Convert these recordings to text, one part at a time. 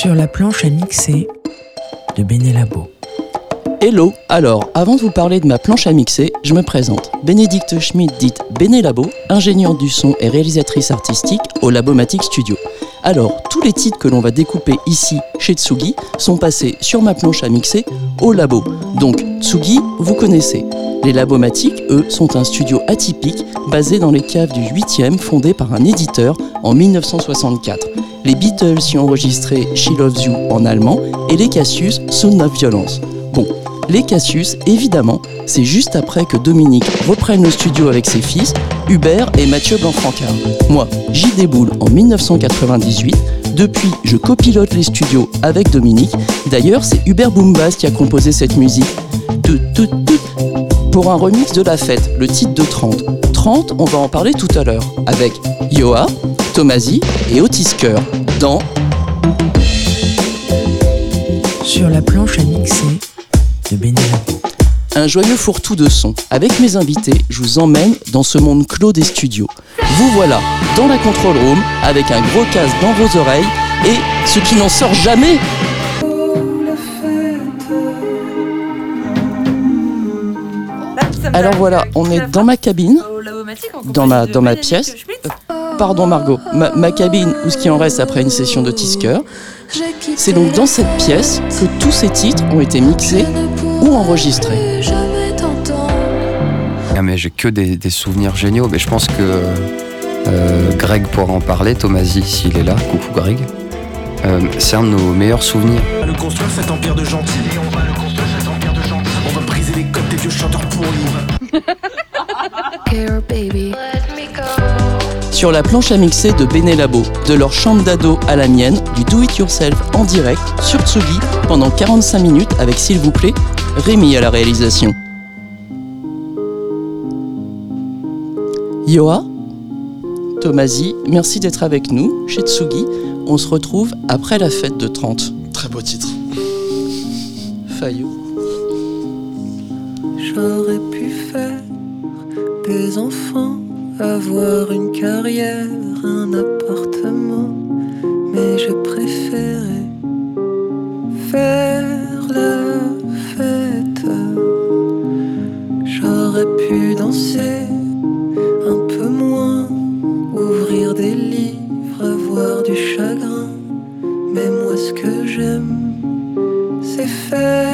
Sur la planche à mixer de Benelabo. Hello Alors, avant de vous parler de ma planche à mixer, je me présente. Bénédicte Schmidt, dite Benelabo, ingénieure du son et réalisatrice artistique au Labomatic Studio. Alors, tous les titres que l'on va découper ici chez Tsugi sont passés sur ma planche à mixer au labo. Donc, Tsugi, vous connaissez. Les Labomatiques, eux, sont un studio atypique basé dans les caves du 8e fondé par un éditeur en 1964. Les Beatles y ont enregistré She Loves You en allemand et les Cassius Sound of Violence. Bon, les Cassius, évidemment, c'est juste après que Dominique reprenne le studio avec ses fils, Hubert et Mathieu Blanc-Francard. Moi, j'y déboule en 1998. Depuis, je copilote les studios avec Dominique. D'ailleurs, c'est Hubert Boombas qui a composé cette musique. Tout, tout, tout. Pour un remix de la fête, le titre de 30. 30, on va en parler tout à l'heure, avec Yoa, Tomasi et Otis Kerr dans Sur la planche à mixer de Benelabo. un joyeux fourre-tout de son. Avec mes invités, je vous emmène dans ce monde clos des studios. Vous voilà dans la control room avec un gros casque dans vos oreilles et ce qui n'en sort jamais. Alors voilà, on est dans ma cabine, dans ma, dans ma pièce. Pardon Margot, ma, ma cabine ou ce qui en reste après une session de Tisker. C'est donc dans cette pièce que tous ces titres ont été mixés ou enregistrés. Ah, mais j'ai que des, des souvenirs géniaux. Mais je pense que euh, Greg pourra en parler. Tomasi, s'il est là. Coucou Greg. Euh, c'est un de nos meilleurs souvenirs. On va le construire cet empire de gentils. On va le construire cet empire de gentils. On va briser les codes des vieux chanteurs pourris. Sur la planche à mixer de Benelabo, de leur chambre d'ado à la mienne, du do-it-yourself en direct sur Tsugi pendant 45 minutes avec s'il vous plaît Rémi à la réalisation. Yoa, Tomasi, merci d'être avec nous chez Tsugi. On se retrouve après la fête de 30. Très beau titre. Fayot. J'aurais pu faire des enfants, avoir une carrière, un appartement, mais je préférais faire la fête. J'aurais pu danser un peu moins, ouvrir des livres, avoir du chagrin, mais moi ce que j'aime, c'est faire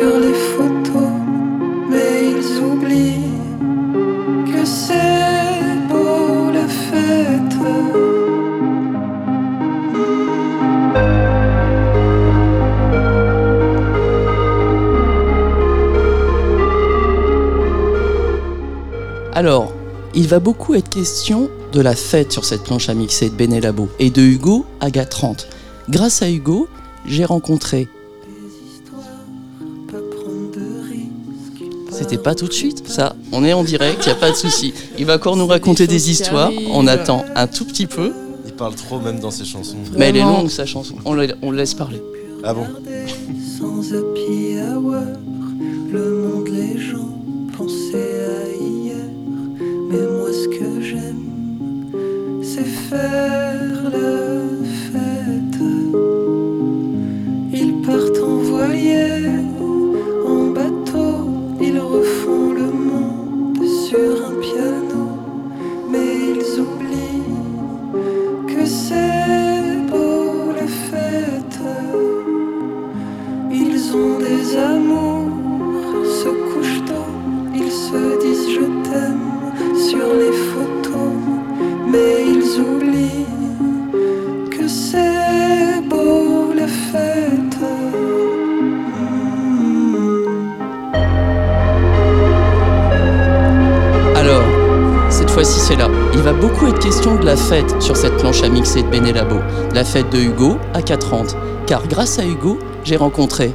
les photos, mais ils oublient que c'est beau la fête. Alors, il va beaucoup être question de la fête sur cette planche à mixer de Benelabo et de Hugo à GA 30. Grâce à Hugo, j'ai rencontré. Pas tout de suite, ça. On est en direct, y a pas de souci. Il va encore nous raconter des histoires. On attend un tout petit peu, Il parle trop même dans ses chansons. mais elle est longue sa chanson. On le, on le laisse parler. Ah bon Sans happy hour, le monde, les gens pensaient à hier. Mais moi, ce que j'aime, c'est faire sur cette planche à mixer de Benelabo. La fête de Hugo à 430. Car grâce à Hugo, j'ai rencontré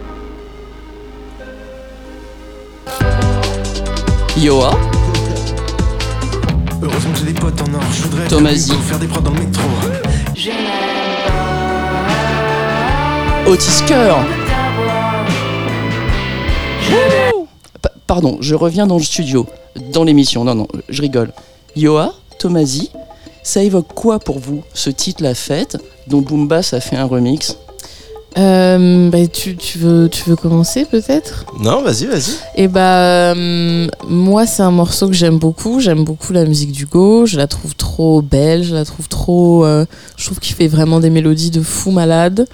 Yoa, Heureusement que j'ai des potes en or. Je voudrais Thomasy. faire des- faire des prods dans le métro. Otis Pardon, je reviens dans le studio, dans l'émission. Non, non, je rigole. Yoa, Tomasi, ça évoque quoi pour vous, ce titre La Fête, dont Boombass a fait un remix? Euh, bah, tu, tu, veux, tu veux commencer peut-être? Non, vas-y, vas-y. Et bah, euh, moi, c'est un morceau que j'aime beaucoup. J'aime beaucoup la musique d'Hugo. Je la trouve trop belle. Je la trouve trop. euh, je trouve qu'il fait vraiment des mélodies de fou malade.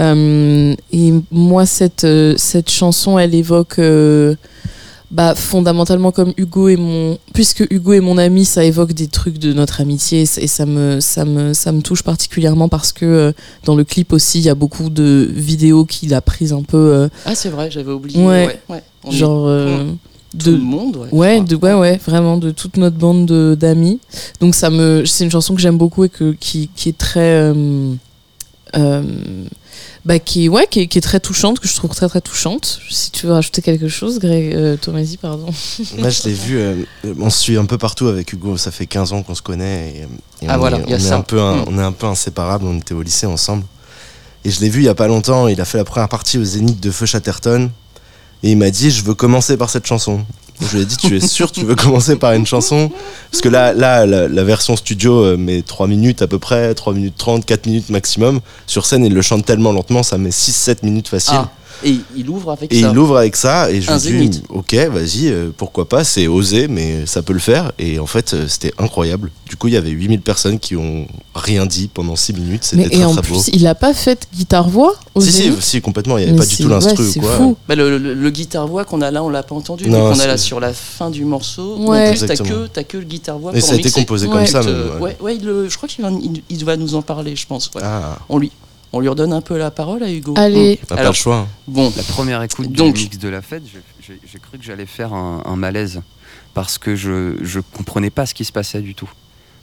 Euh, et moi, cette, euh, cette chanson, elle évoque. Bah, fondamentalement comme Hugo et mon puisque Hugo est mon ami ça évoque des trucs de notre amitié et ça- me ça me ça me touche particulièrement parce que euh, dans le clip aussi il y a beaucoup de vidéos qu'il a prises un peu euh, Ah, c'est vrai, j'avais oublié. Ouais. On est genre euh, tout de le monde, ouais. Ouais, de, ouais, ouais, vraiment, de toute notre bande de- d'amis. Donc ça me, c'est une chanson que j'aime beaucoup et que, qui, qui est très, euh, euh, bah, qui, ouais, qui est, qui est très touchante, que je trouve très très touchante. Si tu veux rajouter quelque chose, Greg, euh, Tomasi, pardon. Moi, je l'ai vu. euh, on se suit un peu partout avec Hugo. Ça fait 15 ans qu'on se connaît. Et, et Ah, on voilà, est, il y a on est ça. un peu un- Mm. on est un peu inséparables. On était au lycée ensemble. Et je l'ai vu il y a pas longtemps. Il a fait la première partie au Zénith de Feu Chatterton. Et il m'a dit Je veux commencer par cette chanson. Je lui ai dit Tu es sûr tu veux commencer par une chanson Parce que là, là la, la version studio euh, met 3 minutes à peu près, 3 minutes 30, 4 minutes maximum. Sur scène, il le chante tellement lentement, ça met 6-7 minutes facile. Ah, et il ouvre avec Et ça. il ouvre avec ça et je Un lui dis zénith. ok vas-y euh, pourquoi pas c'est osé mais ça peut le faire et en fait euh, c'était incroyable du coup il y avait 8000 personnes qui ont rien dit pendant 6 minutes c'était et très en très beau plus, il a pas fait guitare-voix si, si, complètement il n'y avait Mais pas du tout l'instru ouais, quoi fou. Bah, le, le- le guitare-voix qu'on a là, on l'a pas entendu. Non, donc on est là sur la fin du morceau. Ouais. En plus, t'as que, t'as que le guitare-voix mais pour ça a été composé Ouais. comme ça Euh, même, ouais, ouais, il le- je crois qu'il va, il, il va nous en parler, je pense. ouais. Ah, On, lui, on lui redonne un peu la parole à Hugo. Allez. n'a pas Alors- le choix hein. Bon, La première écoute Donc- du mix de la fête, j'ai- cru que j'allais faire un, un malaise parce que je, je comprenais pas ce qui se passait du tout.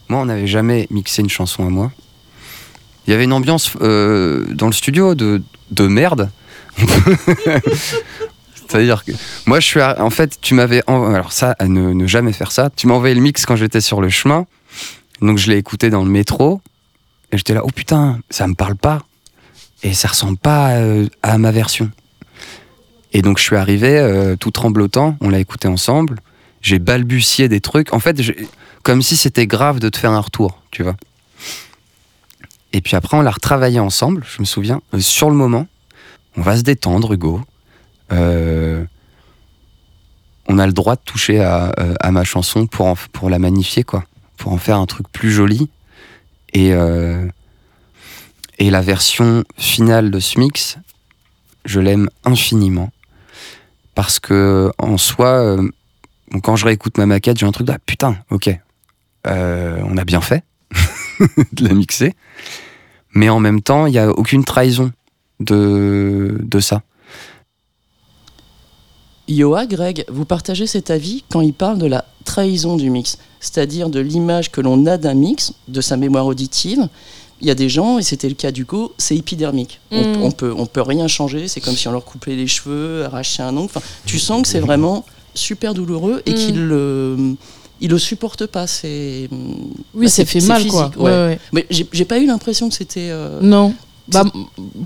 Moi, on n'avait jamais mixé une chanson à moi. Il y avait une ambiance euh, dans le studio de, de merde. C'est-à-dire que moi, je suis. à- En fait, tu m'avais. Alors, ça, à ne, ne jamais faire ça. Tu m'as envoyé le mix quand j'étais sur le chemin. Donc, je l'ai écouté dans le métro. Et j'étais là, oh putain, ça me parle pas. Et ça ressemble pas euh, à ma version. Et donc je suis arrivé euh, tout tremblotant, on l'a écouté ensemble, j'ai balbutié des trucs, en fait, comme si c'était grave de te faire un retour, tu vois. Et puis après, on l'a retravaillé ensemble, je me souviens, euh, sur le moment, on va se détendre, Hugo. On a le droit de toucher à, ma chanson pour, pour la magnifier, quoi, pour en faire un truc plus joli. Et, et la version finale de ce mix, je l'aime infiniment. Parce que en soi, euh, quand je réécoute ma maquette, j'ai un truc de ah, putain, ok, euh, on a bien fait de la mixer. Mais en même temps, il n'y a aucune trahison de, de ça. Yoa, Greg, vous partagez cet avis quand il parle de la trahison du mix, c'est-à-dire de l'image que l'on a d'un mix, de sa mémoire auditive. Il y a des gens, et c'était le cas d'Hugo, c'est épidermique. On, Mm. on peut, on peut rien changer, c'est comme si on leur coupait les cheveux, arrachait un ongle. Enfin, tu sens que c'est vraiment super douloureux et Mm. qu'il le, il le supporte pas. C'est, Oui, bah, ça c'est- fait c'est mal, physique, quoi. ouais. Ouais, ouais. Mais j'ai j'ai pas eu l'impression que c'était euh, Non. Bah, que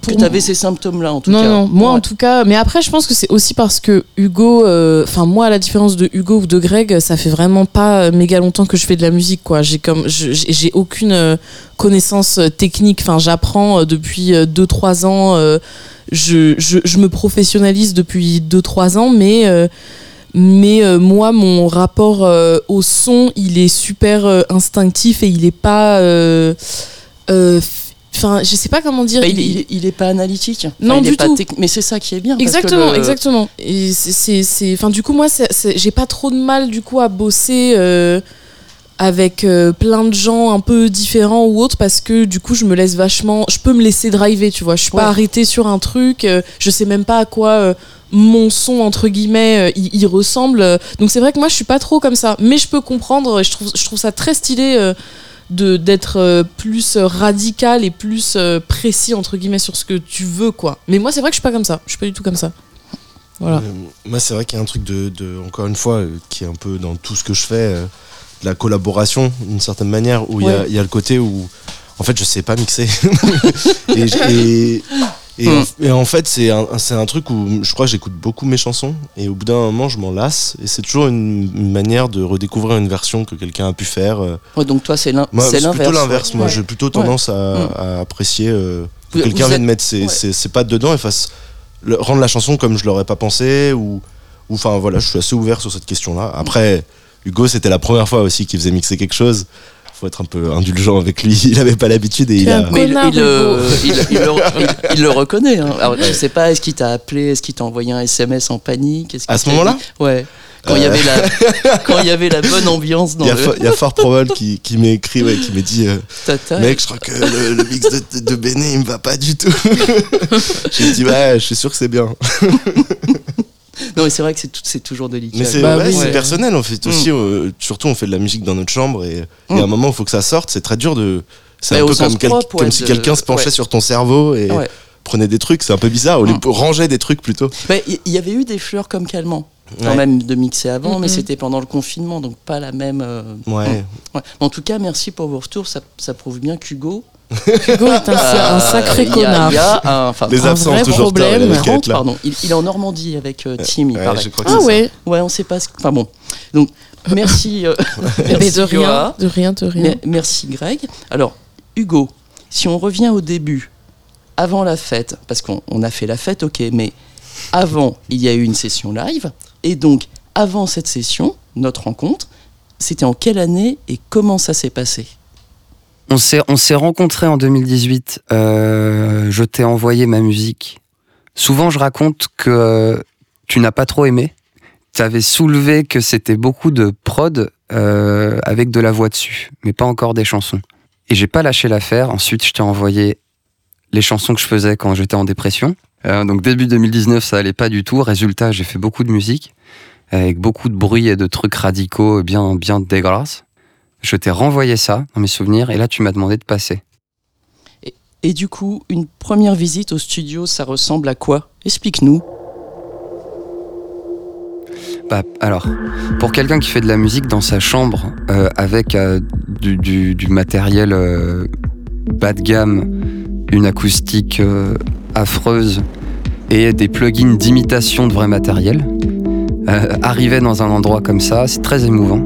pour tu avais ces symptômes-là en tout non, cas. non, moi Ouais. en tout cas. Mais après, je pense que c'est aussi parce que Hugo, euh, enfin moi, à la différence de Hugo ou de Greg, ça fait vraiment pas euh, méga longtemps que je fais de la musique, quoi. J'ai comme, j'ai aucune euh, connaissance technique. Enfin, j'apprends depuis 2-3 ans. euh, je, je, je me professionnalise depuis 2-3 ans, mais euh, mais euh, moi, mon rapport euh, au son, il est super euh, instinctif et il est pas. Enfin, je sais pas comment dire. Bah, il, il est- il est pas analytique. Enfin, Non, il est du pas tout. Mais c'est ça qui est bien. parce que Exactement, le- exactement. Et c'est- enfin, du coup, moi, j'ai pas trop de mal du coup à bosser euh, avec euh, plein de gens un peu différents ou autres parce que du coup, je me laisse vachement, je peux me laisser driver, tu vois. Je suis Ouais. pas arrêtée sur un truc. euh, je sais même pas à quoi. euh, mon son entre guillemets il, il ressemble donc c'est vrai que moi je suis pas trop comme ça mais je peux comprendre je trouve je trouve ça très stylé de d'être euh, plus euh, radical et plus euh, précis entre guillemets sur ce que tu veux quoi mais moi c'est vrai que je suis pas comme ça je suis pas du tout comme ça Voilà. Euh, moi, c'est vrai qu'il y a un truc de, de- encore une fois, qui est un peu dans tout ce que je fais, euh, de la collaboration, d'une certaine manière, où il y a- y, a le côté où, en fait, je sais pas mixer. et, et, et en, et en fait, c'est un, truc où je crois que j'écoute beaucoup mes chansons, et au bout d'un moment, je m'en lasse, et c'est toujours une, une manière de redécouvrir une version que quelqu'un a pu faire. euh. Ouais, donc toi, c'est l'in- Moi, c'est l'inverse. plutôt l'inverse. Moi, Ouais. j'ai plutôt tendance à, à apprécier euh, que quelqu'un vienne êtes- mettre ses, ses- ses pattes dedans et fasse le- rendre la chanson comme je l'aurais pas pensé ou ou enfin voilà, je suis assez ouvert sur cette question-là. Après, Hugo, c'était la première fois aussi qu'il faisait mixer quelque chose. Faut être un peu indulgent avec lui. Il avait pas l'habitude et il a. Mais il, Connard, il, euh, Hugo. il- il le, reconnaît. hein. Alors, je sais pas, est-ce qu'il t'a appelé, est-ce qu'il t'a envoyé un SMS en panique À ce moment-là Ouais. Quand il y Euh. avait la, quand il y avait la bonne ambiance dans Il y, a, le il y a fort probable qui, qui m'est écrit, ouais, qui m'a dit euh, tata. Mec, je crois que le, le mix de, de Béné, il me va pas du tout. J'ai dit Ouais, je suis sûr que c'est bien. Non, mais c'est vrai que c'est toujours délicat. Mais c'est Bah ouais, Ouais. personnel en fait Mm. aussi. euh, surtout, on fait de la musique dans notre chambre et il y Mm. a un moment où il faut que ça sorte. C'est très dur de. C'est Mais un peu comme, quel- propre, comme si de- quelqu'un se penchait ouais. sur ton cerveau et Ouais. prenait des trucs. C'est un peu bizarre. Au lieu Mm. ranger des trucs plutôt. Il il y avait eu des fleurs comme calmant, quand Ouais. même, de mixer avant, mais c'était pendant le confinement, donc pas la même. euh, Ouais. ouais. En tout cas, merci pour vos retours. Ça, ça prouve bien qu'Hugo. Hugo est un, un sacré euh, il y a- connard. Il y a un, enfin, Les un absents vrai toujours problème. il pardon. Est en Normandie avec euh, Tim, il Ouais, paraît. je crois que Ah c'est ça. ouais, Ouais, on sait pas. Ce... Enfin bon. Donc, merci. euh, mais merci, de rien, de rien, de rien. Mer- Merci Greg. Alors, Hugo, si on revient au début, avant la fête, parce qu'on on a fait la fête, ok, mais avant, il y a eu une session live, et donc, avant cette session, notre rencontre, c'était en quelle année et comment ça s'est passé? On s'est, on rencontrés en 2018. euh, je t'ai envoyé ma musique. Souvent, je raconte que tu n'as pas trop aimé. Tu avais soulevé que c'était beaucoup de prod euh, avec de la voix dessus, mais pas encore des chansons. Et j'ai pas lâché l'affaire. Ensuite, je t'ai envoyé les chansons que je faisais quand j'étais en dépression. Euh, donc début 2019, ça allait pas du tout. Résultat, j'ai fait beaucoup de musique avec beaucoup de bruit et de trucs radicaux bien bien dégueulasses. Je t'ai renvoyé ça dans mes souvenirs et là tu m'as demandé de passer. Et du coup, une première visite au studio, ça ressemble à quoi? Explique-nous. Bah, alors, pour quelqu'un qui fait de la musique dans sa chambre euh, avec euh, du, du- du matériel euh, bas de gamme, une acoustique affreuse et des plugins d'imitation de vrai matériel, arriver dans un endroit comme ça, c'est très émouvant.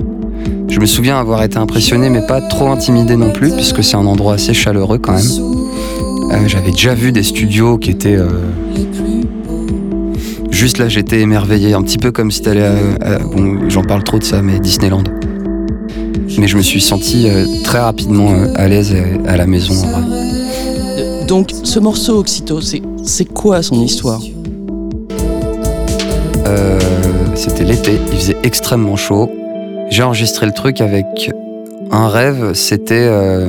Je me souviens avoir été impressionné, mais pas trop intimidé non plus, puisque c'est un endroit assez chaleureux quand même. Euh, J'avais déjà vu des studios qui étaient euh, Juste là, j'étais émerveillé, un petit peu comme si t'allais à, à- bon, j'en parle trop de ça, mais Disneyland. Mais je me suis senti euh, très rapidement euh, à l'aise à la maison en vrai. Euh, Donc, ce morceau Oxyto, c'est c'est quoi son histoire? Euh, C'était l'été, il faisait extrêmement chaud. J'ai enregistré le truc avec un rêve, c'était euh,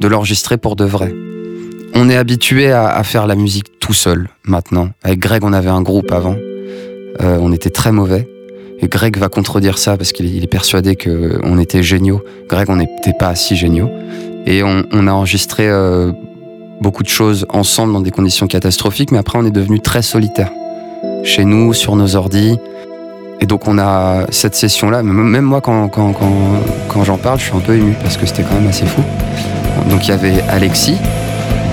de l'enregistrer pour de vrai. On est habitué à, faire la musique tout seul maintenant. Avec Greg, on avait un groupe avant. Euh, on était très mauvais. Et Greg va contredire ça parce qu'il est, persuadé qu'on était géniaux. Greg, on n'était pas si géniaux. Et on, on a enregistré euh, beaucoup de choses ensemble dans des conditions catastrophiques, mais après on est devenu très solitaire. Chez nous, sur nos ordis. Et donc on a cette session-là, même moi quand, j'en parle, je suis un peu ému parce que c'était quand même assez fou. Donc il y avait Alexis,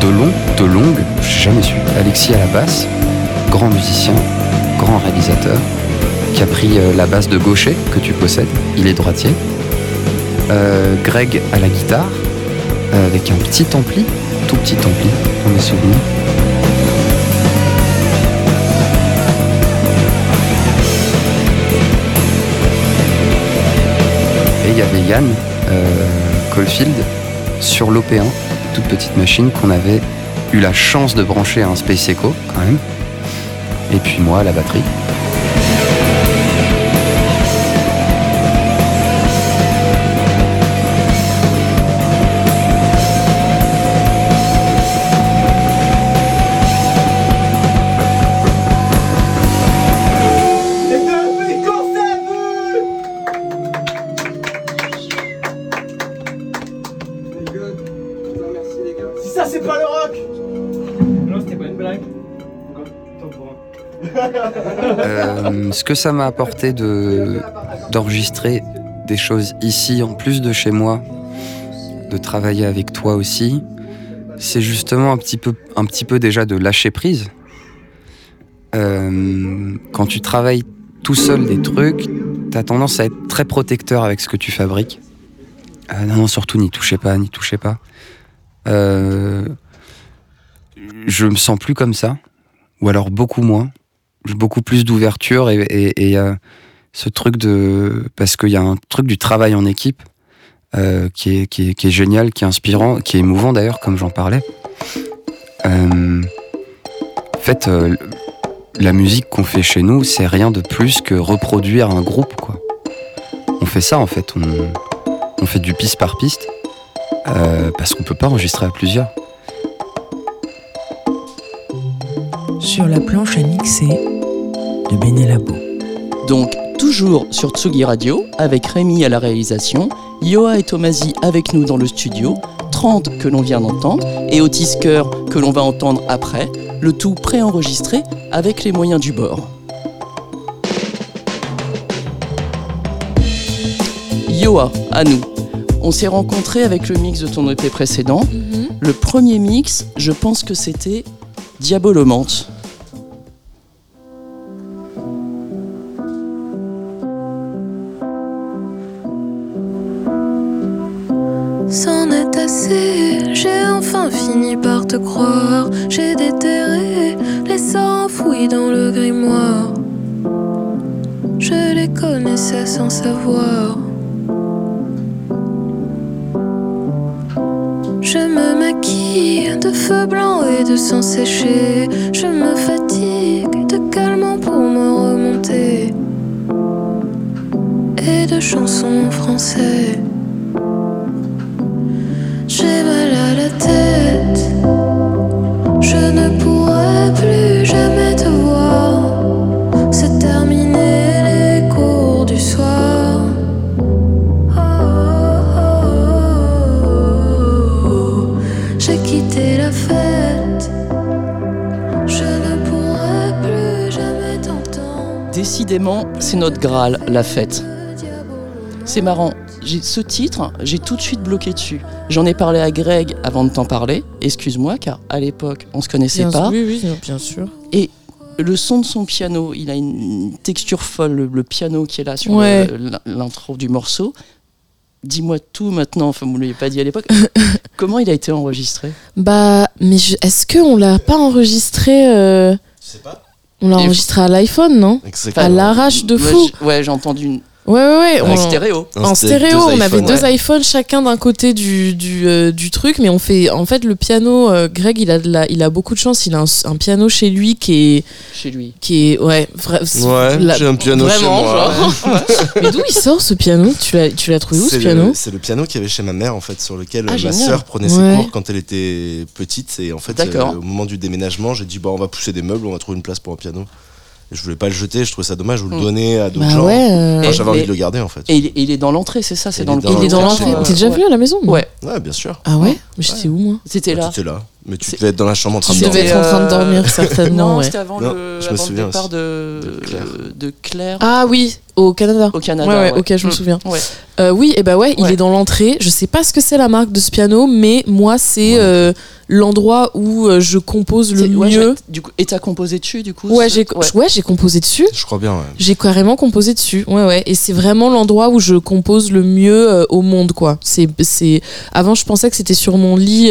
de long, de longue, j'ai jamais su. Alexis à la basse, grand musicien, grand réalisateur, qui a pris euh, la basse de gaucher que tu possèdes, il est droitier. Euh, Greg à la guitare, euh, avec un petit ampli, tout petit ampli, dans mes souvenirs. Y avait Yann euh, Caulfield sur l'OP1, toute petite machine qu'on avait eu la chance de brancher à un Space Echo quand même. Et puis moi la batterie. Ce que ça m'a apporté de d'enregistrer des choses ici en plus de chez moi, de travailler avec toi aussi, c'est justement un petit peu, un petit peu déjà de lâcher prise. Euh, quand tu travailles tout seul des trucs, t'as tendance à être très protecteur avec ce que tu fabriques. Euh, non, non, surtout n'y touchez pas, n'y touchez pas. Euh, je me sens plus comme ça, ou alors beaucoup moins. Beaucoup plus d'ouverture et, euh, ce truc de parce qu'il y a un truc du travail en équipe euh, qui, est, qui, est, génial, qui est inspirant, qui est émouvant d'ailleurs, comme j'en parlais. Euh, en fait, la musique qu'on fait chez nous, c'est rien de plus que reproduire un groupe, quoi. On fait ça en fait, on, on fait du piste par piste parce qu'on peut pas enregistrer à plusieurs. Sur la planche à mixer de Benelabo. Donc, toujours sur Tsugi Radio, avec Rémi à la réalisation, Yoa et Tomasi avec nous dans le studio, 30 que l'on vient d'entendre, et Otis Cœur que l'on va entendre après, le tout préenregistré avec les moyens du bord. Yoa, à nous. On s'est rencontrés avec le mix de ton EP précédent. Le premier mix, je pense que c'était Diabolomante. Je me maquille de feu blanc et de sang séché. Je me fatigue de calmant pour me remonter. Et de chansons en Décidément, c'est notre Graal, la fête. C'est marrant, j'ai ce titre, j'ai tout de suite bloqué dessus. J'en ai parlé à Greg avant de t'en parler, excuse-moi, car à l'époque, on se connaissait Bien- pas. Oui, oui, bien sûr. Et le son de son piano, il a une texture folle, le, le piano qui est là sur Ouais. l'intro du morceau. Dis-moi tout maintenant, enfin vous ne l'avez pas dit à l'époque. Comment il a été enregistré? Bah, mais est-ce qu'on l'a pas enregistré euh, Je sais pas. On l'a enregistré à l'iPhone, non? Exactement. À l'arrache de Moi, fou. j'ai- Ouais, j'ai entendu une Ouais, ouais, ouais. en on- stéréo. En stéréo, on avait iPhones, deux ouais. iPhones chacun d'un côté du, du, euh, du truc, mais on fait en fait le piano. euh, Greg, il a de la, il a beaucoup de chance. Il a un, un piano chez lui qui est chez lui. qui est ouais. Ouais, la- j'ai un piano chez Vraiment, moi. genre. Mais d'où il sort ce piano? Tu l'as tu l'as trouvé où ce piano le, c'est le piano qu'il y avait chez ma mère en fait, sur lequel Ah, euh, ma génial. sœur prenait Ouais. ses cours quand elle était petite. Et en fait, euh, au moment du déménagement, j'ai dit bon, on va pousser des meubles, on va trouver une place pour un piano. Je voulais pas le jeter, je trouvais ça dommage, ou le Mm. donner à d'autres Bah gens. ouais. euh, Enfin, j'avais envie de le garder en fait. Et il, est- il est dans l'entrée, c'est ça C'est Il dans est le dans il est dans l'entrée. T'es déjà Ouais. venu à la maison Ouais, Ouais, bien sûr. Ah ouais Mais j'étais où moi? C'était Bah, là. T'étais là, mais tu devais être dans la chambre en train Tu de C'était, devais dormir. être en train de euh, dormir certainement. Non, ouais. c'était avant, Non, le, je me avant le souviens départ aussi. de, De Claire. de Claire Ah oui, au Canada. au Canada. Ouais, ouais, ouais. ok, je me Mm. souviens. Ouais. Euh, oui, et bah ouais, il est dans l'entrée. Je sais pas ce que c'est la marque de ce piano, mais moi, c'est Ouais. euh, l'endroit où euh, je compose le mieux. du coup, et t'as composé dessus, du coup Ouais, j'ai ouais. j'ai composé dessus. Je crois bien, ouais. J'ai carrément composé dessus. Ouais, ouais. Et c'est vraiment l'endroit où je compose le mieux euh, au monde, quoi. C'est, c'est. Avant, je pensais que c'était sur mon lit.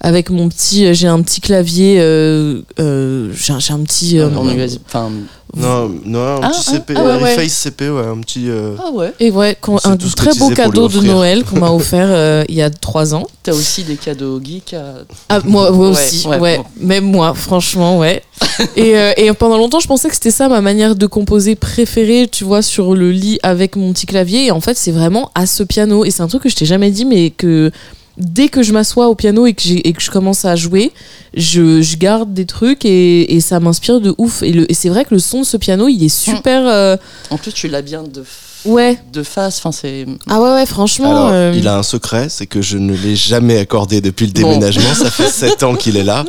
Avec mon petit, euh, j'ai un petit clavier, euh, euh, j'ai un, petit, euh, En US, enfin, Non, non, un Ah, petit ah, CP, ah ouais, ouais. Reface CP, ouais, un petit. euh, ah ouais. et ouais, un très beau cadeau de. Noël qu'on m'a offert euh, il y a trois ans. T'as aussi des cadeaux geeks à... Ah, moi, moi Ouais, aussi, ouais, ouais, bon. même moi, franchement, ouais. et, euh, et pendant longtemps, je pensais que c'était ça ma manière de composer préférée, tu vois, sur le lit avec mon petit clavier. Et en fait, c'est vraiment à ce piano. Et c'est un truc que je t'ai jamais dit, mais que dès que je m'assois au piano et que, et je commence à jouer, je, je garde des trucs et, et ça m'inspire de ouf. Et, et c'est vrai que le son de ce piano, il est super. euh, En plus, tu l'as bien de Ouais. de face. Enfin, c'est. Ah ouais, ouais, franchement. Alors, euh, il a un secret, c'est que je ne l'ai jamais accordé depuis le Bon. déménagement. Ça fait 7 ans qu'il est là.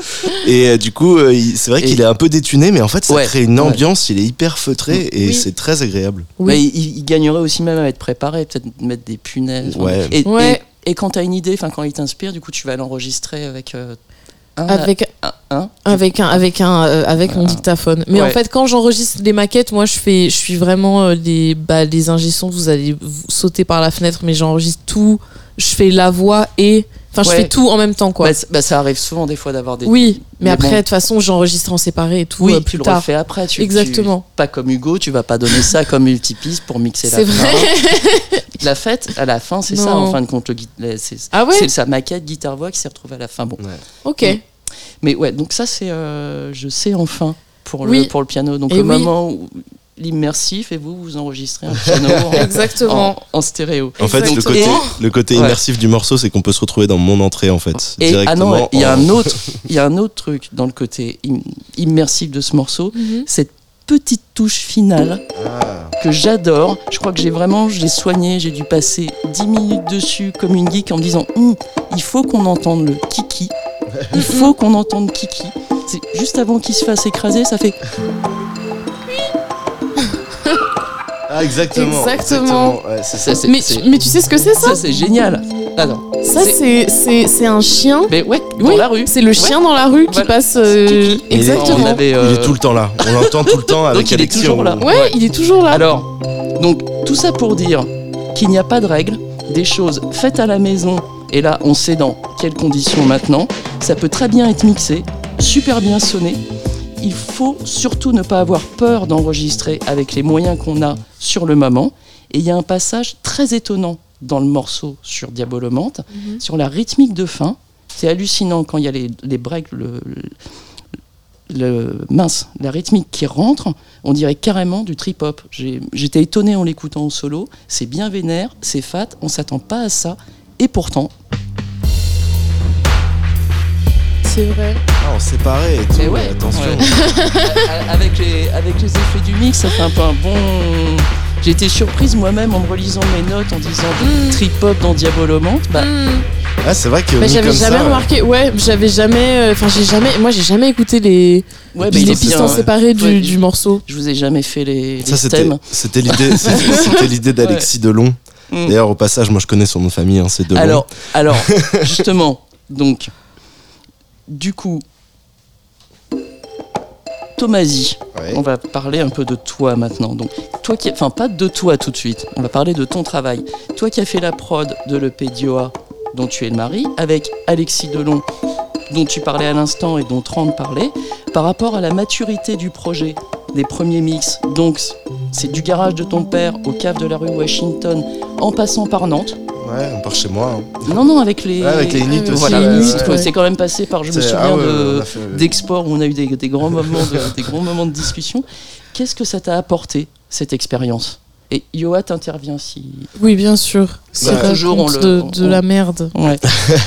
Et euh, du coup, euh, c'est vrai Et- qu'il est un peu détuné, mais en fait, ça Ouais, crée une ouais. ambiance. Il est hyper feutré et Oui. c'est très agréable. Oui. Mais il, il gagnerait aussi même à être préparé, peut-être mettre des punaises. Ouais. Et, Ouais. et, et quand tu as une idée, enfin quand il t'inspire, du coup tu vas l'enregistrer avec un, Avec, un, un. avec un avec un euh, avec mon dictaphone. Mais en fait quand j'enregistre les maquettes moi je fais je suis vraiment euh, les bah, les vous allez vous sauter par la fenêtre mais j'enregistre tout. Je fais la voix et enfin je fais tout en même temps quoi Bah, bah, ça arrive souvent des fois d'avoir des. oui mais, mais après bon. de toute façon j'enregistre en séparé et tout Oui, euh, tu plus le tard refais après. Tu, Exactement. tu- pas comme Hugo, tu vas pas donner ça comme multipiste pour mixer la c'est vrai La fête, à la fin, c'est ça en fin de compte. Le, le- c'est ah ouais c'est sa maquette guitare-voix qui s'est retrouvée à la fin. Bon. ok Mais ouais, donc ça, c'est. euh, je sais enfin pour, Oui. le, pour le piano. Donc Et le oui. moment où l'immersif et vous, vous enregistrez un piano en, exactement en, en stéréo. En fait, le côté, le côté Ouais. immersif du morceau, c'est qu'on peut se retrouver dans mon entrée, en fait. Et ah directement non, il y a en- un autre, il y a un autre truc dans le côté im- immersif de ce morceau, Mhm. cette petite touche finale Ah. que j'adore. Je crois que j'ai vraiment, je l'ai soigné, j'ai dû passer 10 minutes dessus comme une geek en me disant, Hum, il faut qu'on entende le kiki, il faut qu'on entende kiki. C'est juste avant qu'il se fasse écraser, ça fait. Ah, exactement. Exactement. Ouais, Ça, ça. mais, tu, mais tu sais ce que c'est ça ça, c'est génial. Alors, ça c'est c'est c'est un chien mais ouais, dans oui la rue. c'est le chien dans la rue qui Voilà. passe euh, Kiki. Il est- exactement euh, Il est tout le temps là. On l'entend tout le temps avec Donc il est Alexis, là. ouais il est toujours là Alors, donc tout ça pour dire qu'il n'y a pas de règles, des choses faites à la maison, et là on sait dans quelles conditions maintenant, ça peut très bien être mixé, super bien sonné. Il faut surtout ne pas avoir peur d'enregistrer avec les moyens qu'on a sur le moment. Et il y a un passage très étonnant dans le morceau sur Diabolomante, Mhm. sur la rythmique de fin. C'est hallucinant quand il y a les, les breaks, le, le- mince, la rythmique qui rentre, on dirait carrément du trip-hop. J'étais étonné en l'écoutant en solo. C'est bien vénère, c'est fat, on s'attend pas à ça. Et pourtant, c'est vrai Ah, en séparé et tout. Mais ouais, attention. ouais. Avec, les, avec les effets du mix, ça fait un peu un bon. J'ai été surprise moi-même en me relisant mes notes en disant Mm. trip-hop dans Diabolomante. Bah, Ah, c'est vrai que. Mais mis j'avais jamais ça, remarqué, ouais, j'avais jamais, euh, enfin j'ai jamais, moi j'ai jamais écouté les, ouais, les il est pistes en ouais. séparé du, Ouais. du morceau. Je vous ai jamais fait les, les Ça, c'était, l'idée, c'était, c'était l'idée d'Alexis Delon. Mm. D'ailleurs, au passage, moi, je connais son nom de famille, hein, c'est Delon. Alors, alors justement, donc, du coup, Tomasi, Ouais. on va parler un peu de toi maintenant. Donc, toi qui, enfin pas de toi tout de suite, on va parler de ton travail. Toi qui as fait la prod de l'EP Dioa, dont tu es le mari, avec Alexis Delon, dont tu parlais à l'instant et dont Trent parlait, par rapport à la maturité du projet, des premiers mix. Donc, c'est du garage de ton père au cave de la rue Washington, en passant par Nantes. Ouais, on part chez moi. hein. Non, non, avec les. Ouais, avec les Inuits Ah, aussi. Voilà, les ouais, Inuits, ouais. ouais, ouais. c'est quand même passé par. Je me souviens ah de fait d'export où on a eu des, des grands moments de, des grands moments de discussion. Qu'est-ce que ça t'a apporté cette expérience? Et Yoa t'intervient si Oui, bien sûr. C'est Bah, toujours, on le- de, on- de la merde. ouais,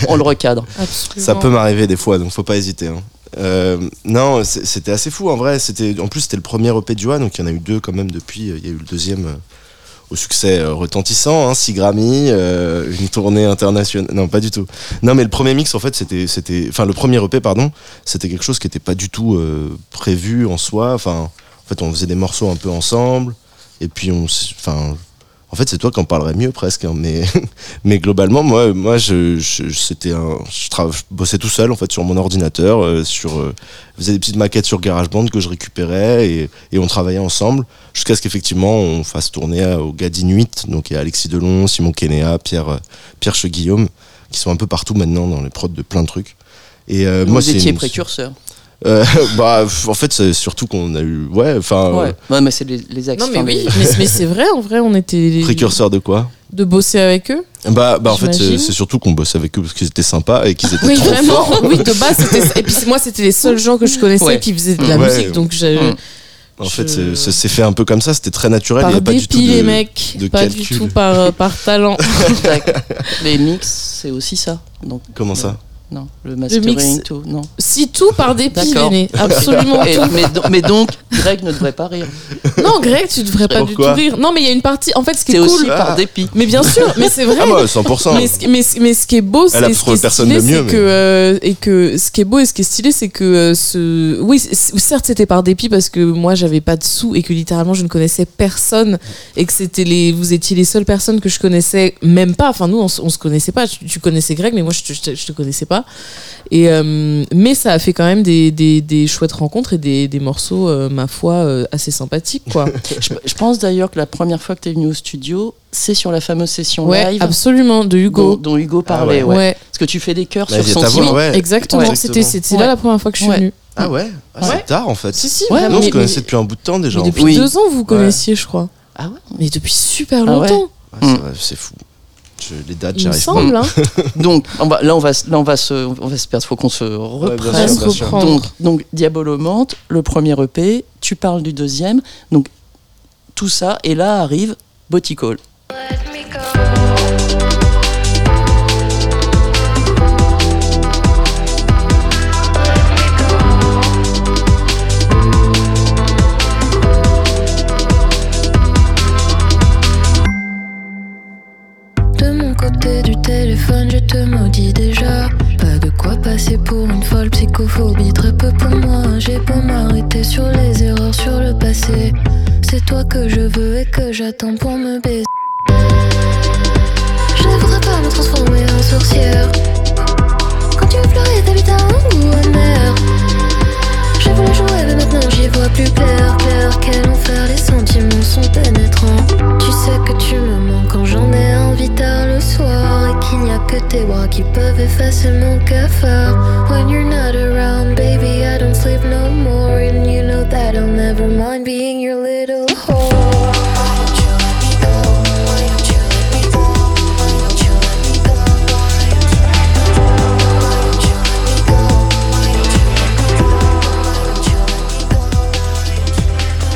on le recadre. Absolument. Ça peut m'arriver des fois, donc faut pas hésiter. hein. Euh, non, c'était assez fou en vrai. C'était, en plus, c'était le premier EP de Joa, donc il y en a eu deux quand même depuis. Il y a eu le deuxième euh, au succès euh, retentissant, hein, 6 Grammy, euh, une tournée internationale. Non, pas du tout. Non, mais le premier mix, en fait, c'était, c'était, enfin, le premier EP, pardon, c'était quelque chose qui n'était pas du tout euh, prévu en soi. Enfin, en fait, on faisait des morceaux un peu ensemble, et puis on, enfin. En fait, c'est toi qui en parlerais mieux presque, hein, mais, mais globalement, moi, moi, je, je- c'était un, je, je bossais tout seul en fait sur mon ordinateur, euh, sur, euh, je faisais des petites maquettes sur GarageBand que je récupérais et, et on travaillait ensemble jusqu'à ce qu'effectivement on fasse tourner au gars d'Inuit, donc il y a Alexis Delon, Simon Kenéa, Pierre, euh, Pierre Cheguillaume, qui sont un peu partout maintenant dans les prods de plein de trucs. Et euh, Vous moi, c'est étiez une- précurseur. Euh, bah, en fait, c'est surtout qu'on a eu, ouais, enfin, Ouais. ouais, mais c'est les, les axes. Non, mais oui, mais, mais c'est vrai, en vrai, on était les- précurseur de quoi de bosser avec eux. Bah, bah en fait, c'est surtout qu'on bossait avec eux parce qu'ils étaient sympas et qu'ils étaient Oui, trop vraiment. forts. Oui, de base, c'était. Et puis moi, c'était les seuls gens que je connaissais Ouais. qui faisaient de la Ouais. musique, donc j'ai. En fait, Je- c'est c'est fait un peu comme ça, c'était très naturel. il y Par avait pas du tout dépit, de- les mecs, de pas du calcul. tout par, euh, par talent. les mix, c'est aussi ça. Donc, Comment ça Non, le mastering, mix. tout, non. Si tout par dépit. Véné. Absolument Et- tout. mais, do- mais donc, Greg ne devrait pas rire. Non, Greg, tu devrais pas du tout rire. Non, mais il y a une partie. En fait, ce qui C'est est aussi cool. par dépit. Mais bien sûr, mais c'est vrai. Ah, moi, 100%. Mais ce, mais, mais ce qui est beau, c'est ce qui est personne stylé, de mieux, mais- que euh, et que ce qui est beau et ce qui est stylé, c'est que euh, ce, oui, certes c'était par dépit parce que moi j'avais pas de sous et que littéralement je ne connaissais personne et que c'était les, vous étiez les seules personnes que je connaissais même pas. Enfin nous on, on se connaissait pas. Tu, tu connaissais Greg, mais moi je te, je te connaissais pas. Et euh, mais ça a fait quand même des, des, des chouettes rencontres et des, des morceaux, euh, ma foi, euh, assez sympathiques quoi. Je, je pense d'ailleurs que la première fois que tu es venu au studio, c'est sur la fameuse session ouais, live absolument, de Hugo. dont Hugo parlait. Ah ouais. ouais. Parce que tu fais des chœurs Bah, sur son son. ouais. Exactement, c'était là la première fois que je suis Ouais. venue. Ah ouais Ah, Ouais. C'est tard en fait. Si, si, Ouais, Mais- connaissait depuis un bout de temps déjà. depuis. Oui. deux ans, vous connaissiez, je crois. Ah ouais Mais depuis super Ah ouais. longtemps, Ouais, c'est vrai, c'est fou. Je- les dates, il me semble. Hein. Donc, on va- là, on va, se- là, on va se, on va se perdre. Faut qu'on se reprenne. sûr, bien sûr. donc, donc, Diabolomante, le premier EP. Tu parles du deuxième. Donc, tout ça. Et là arrive Boticall. Je te maudis déjà. Pas de quoi passer pour une folle psychophobie. Très peu pour moi, j'ai beau m'arrêter sur les erreurs, sur le passé. C'est toi que je veux et que j'attends pour me baiser. Je ne voudrais pas me transformer en sorcière. Quand tu veux pleurer, t'habites un goût amer. J'ai jouer, mais maintenant j'y vois plus clair. Clair, quel enfer, les sentiments sont pénétrants. Tu sais que tu me manques quand j'en ai envie tard le soir. Et qu'il n'y a que tes bras qui peuvent effacer mon cafard. When you're not around, baby, I don't sleep no more. And you know that I'll never mind being your little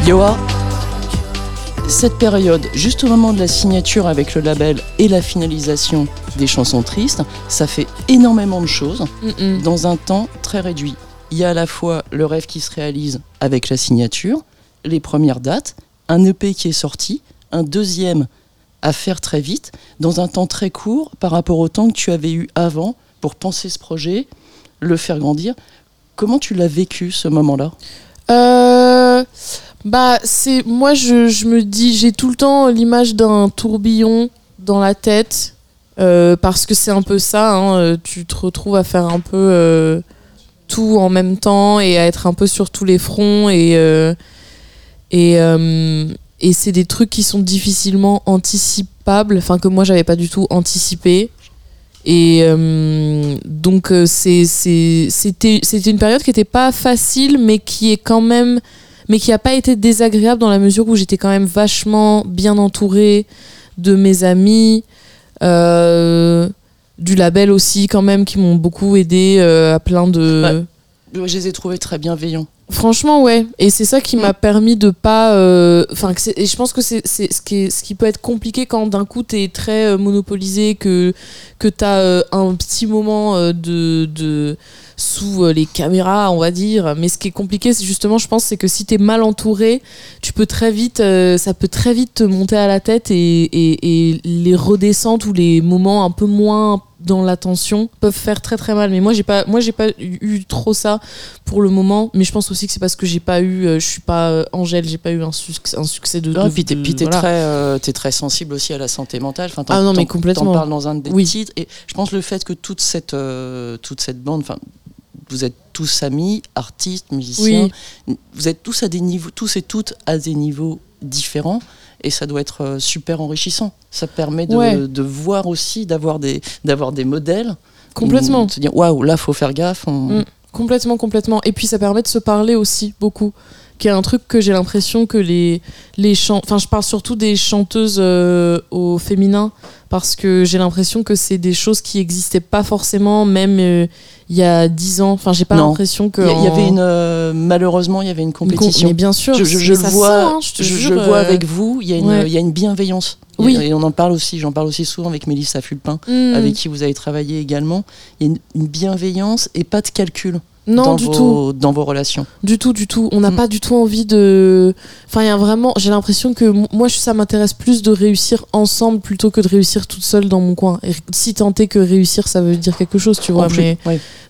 Yoa, cette période, juste au moment de la signature avec le label et la finalisation des chansons tristes, ça fait énormément de choses dans un temps très réduit. Il y a à la fois le rêve qui se réalise avec la signature, les premières dates, un EP qui est sorti, un deuxième à faire très vite, dans un temps très court par rapport au temps que tu avais eu avant pour penser ce projet, le faire grandir. Comment tu l'as vécu ce moment-là? Euh, bah, c'est moi, je, je me dis, j'ai tout le temps l'image d'un tourbillon dans la tête euh, parce que c'est un peu ça. hein, euh, tu te retrouves à faire un peu euh, tout en même temps et à être un peu sur tous les fronts et et et c'est des trucs qui sont difficilement anticipables, enfin que moi j'avais pas du tout anticipé. Et donc c'était une période qui était pas facile, mais qui est quand même, mais qui a pas été désagréable dans la mesure où j'étais quand même vachement bien entourée de mes amis, euh, du label aussi quand même qui m'ont beaucoup aidé euh, à plein de. Ouais. Je les ai trouvés très bienveillants. Franchement, ouais. Et c'est ça qui m'a permis de pas. euh, Enfin, et je pense que c'est ce qui, est- ce qui peut être compliqué quand d'un coup t'es très euh, monopolisé, que, que t'as euh, un petit moment de, de. Sous euh, les caméras, on va dire. Mais ce qui est compliqué, c'est justement, je pense, c'est que si t'es mal entouré, tu peux très vite. euh, ça peut très vite te monter à la tête et, et, et les redescentes ou les moments un peu moins dans l'attention peuvent faire très très mal mais moi j'ai pas moi j'ai pas eu, eu trop ça pour le moment mais je pense aussi que c'est parce que j'ai pas eu euh, je suis pas euh, Angèle j'ai pas eu un, succès un succès de, de- puis t'es, de- puis t'es voilà. très, euh, t'es très sensible aussi à la santé mentale. Enfin, Ah non, mais complètement. T'en parles dans un des Oui. titres. Et je pense le fait que toute cette, toute cette bande, enfin, vous êtes tous amis, artistes, musiciens. Vous êtes tous à des niveaux, tous et toutes à des niveaux différents. Et ça doit être euh, super enrichissant. Ça permet de, Ouais. de voir aussi, d'avoir des, d'avoir des modèles. complètement De se dire, waouh, là, faut faire gaffe. on- Mm. Complètement, complètement. Et puis ça permet de se parler aussi beaucoup. Qui est un truc que j'ai l'impression que les les chants, enfin je parle surtout des chanteuses euh, au féminin parce que j'ai l'impression que c'est des choses qui existaient pas forcément même euh, il y a dix ans. Enfin j'ai pas l'impression que Il y, avait une euh, malheureusement il y avait une une com- compétition. Mais bien sûr, je, je- je le vois, sent, hein, je te je, le vois euh, avec vous. Il y a une, ouais. y a une bienveillance. Oui. Et on en parle aussi. J'en parle aussi souvent avec Mélissa Fulpin, hmm, avec qui vous avez travaillé également. Il y a une, une bienveillance et pas de calcul non dans du vos, tout. dans vos relations. Du tout, du tout. On n'a Mm. pas du tout envie de. Enfin, il y a vraiment. J'ai l'impression que moi, ça m'intéresse plus de réussir ensemble plutôt que de réussir toute seule dans mon coin. Et si tant est que réussir, ça veut dire quelque chose, tu vois. Mais,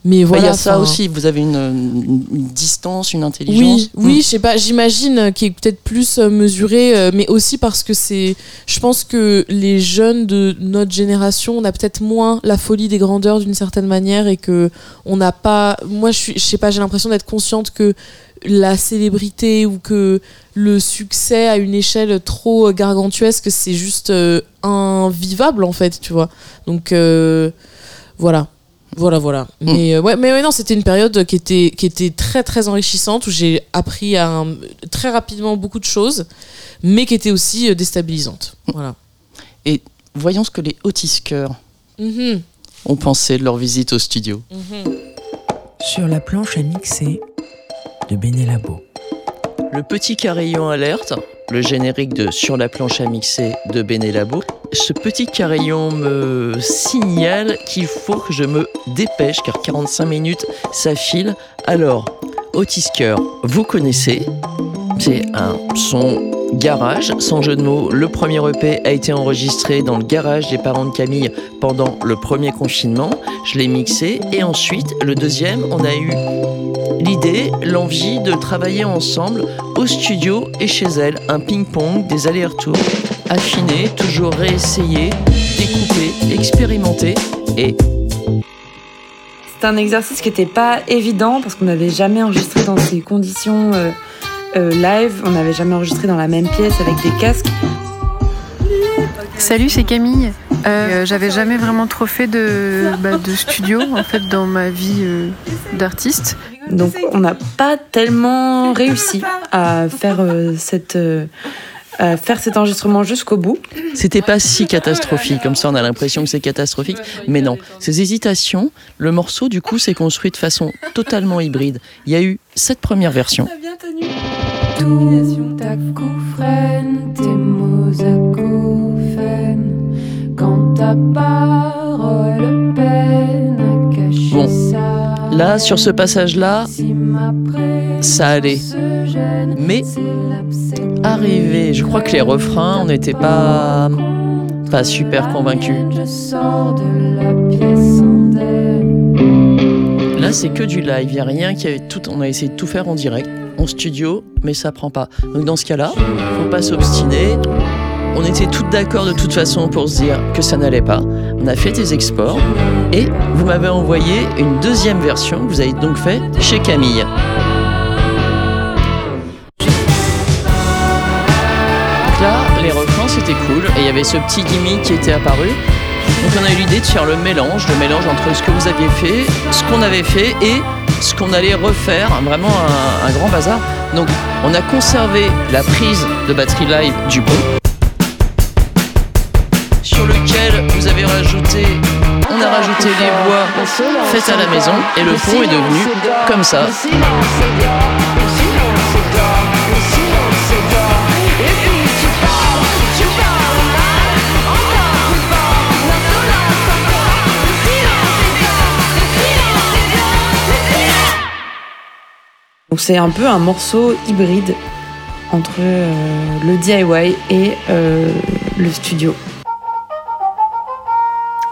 mais voilà. il y a ça aussi. Vous avez une, une- une distance, une intelligence. Oui, oui, Mm. je sais pas. J'imagine qui est peut-être plus euh, mesuré, euh, mais aussi parce que c'est. Je pense que les jeunes de notre génération, on a peut-être moins la folie des grandeurs d'une certaine manière et que on n'a pas. Moi, je suis. Je sais pas. J'ai l'impression d'être consciente que la célébrité ou que le succès à une échelle trop gargantuesque, c'est juste euh, invivable en fait, tu vois. Donc euh, voilà. Voilà, voilà. Mais, euh, ouais, mais ouais, non, c'était une période qui était, qui était très, très enrichissante où j'ai appris à un- très rapidement beaucoup de choses, mais qui était aussi déstabilisante. Voilà. Voyons ce que les autisqueurs Mhm, ont pensé de leur visite au studio. Sur la planche à mixer de Benelabo. Le petit carillon alerte, le générique de Sur la planche à mixer de Benelabo. Ce petit carillon me signale qu'il faut que je me dépêche car 45 minutes ça file. Alors, Otis vous connaissez, c'est un son garage, sans jeu de mots. Le premier EP a été enregistré dans le garage des parents de Camille pendant le premier confinement. Je l'ai mixé et ensuite, le deuxième, on a eu l'idée, l'envie de travailler ensemble au studio et chez elle. Un ping-pong, des allers-retours, affiner, toujours réessayer, découper, expérimenter et C'était un exercice qui n'était pas évident parce qu'on n'avait jamais enregistré dans ces conditions euh, euh, live, on n'avait jamais enregistré dans la même pièce avec des casques. Salut, c'est Camille. Euh, J'avais jamais vraiment trop fait de, bah, de studio en fait dans ma vie euh, d'artiste. Donc on n'a pas tellement réussi à faire, euh, cette, euh, à faire cet enregistrement jusqu'au bout. C'était pas si catastrophique, comme ça on a l'impression que c'est catastrophique, mais non. Ces hésitations, le morceau du coup s'est construit de façon totalement hybride. Il y a eu cette première version. Tout à coup freine tes mots acouphènes quand ta parole peine à cacher Bon, ça. là sur ce passage-là, ça allait. Mais arrivé, je crois que les refrains, on n'était pas pas super convaincus. Là, c'est que du live. Il y a rien qui a tout. On a essayé de tout faire en direct, en studio, mais ça prend pas. Donc dans ce cas-là, faut pas s'obstiner. On était toutes d'accord de toute façon pour se dire que ça n'allait pas. On a fait des exports et vous m'avez envoyé une deuxième version que vous avez donc fait chez Camille. Donc là, les refrains c'était cool et il y avait ce petit gimmick qui était apparu. Donc on a eu l'idée de faire le mélange, le mélange entre ce que vous aviez fait, ce qu'on avait fait et ce qu'on allait refaire, vraiment un, un grand bazar. Donc on a conservé la prise de batterie live du pont, sur lequel vous avez rajouté, on a rajouté les voix faites à la maison et le pont est devenu comme ça. Donc c'est un peu un morceau hybride entre euh, le DIY et euh, le studio.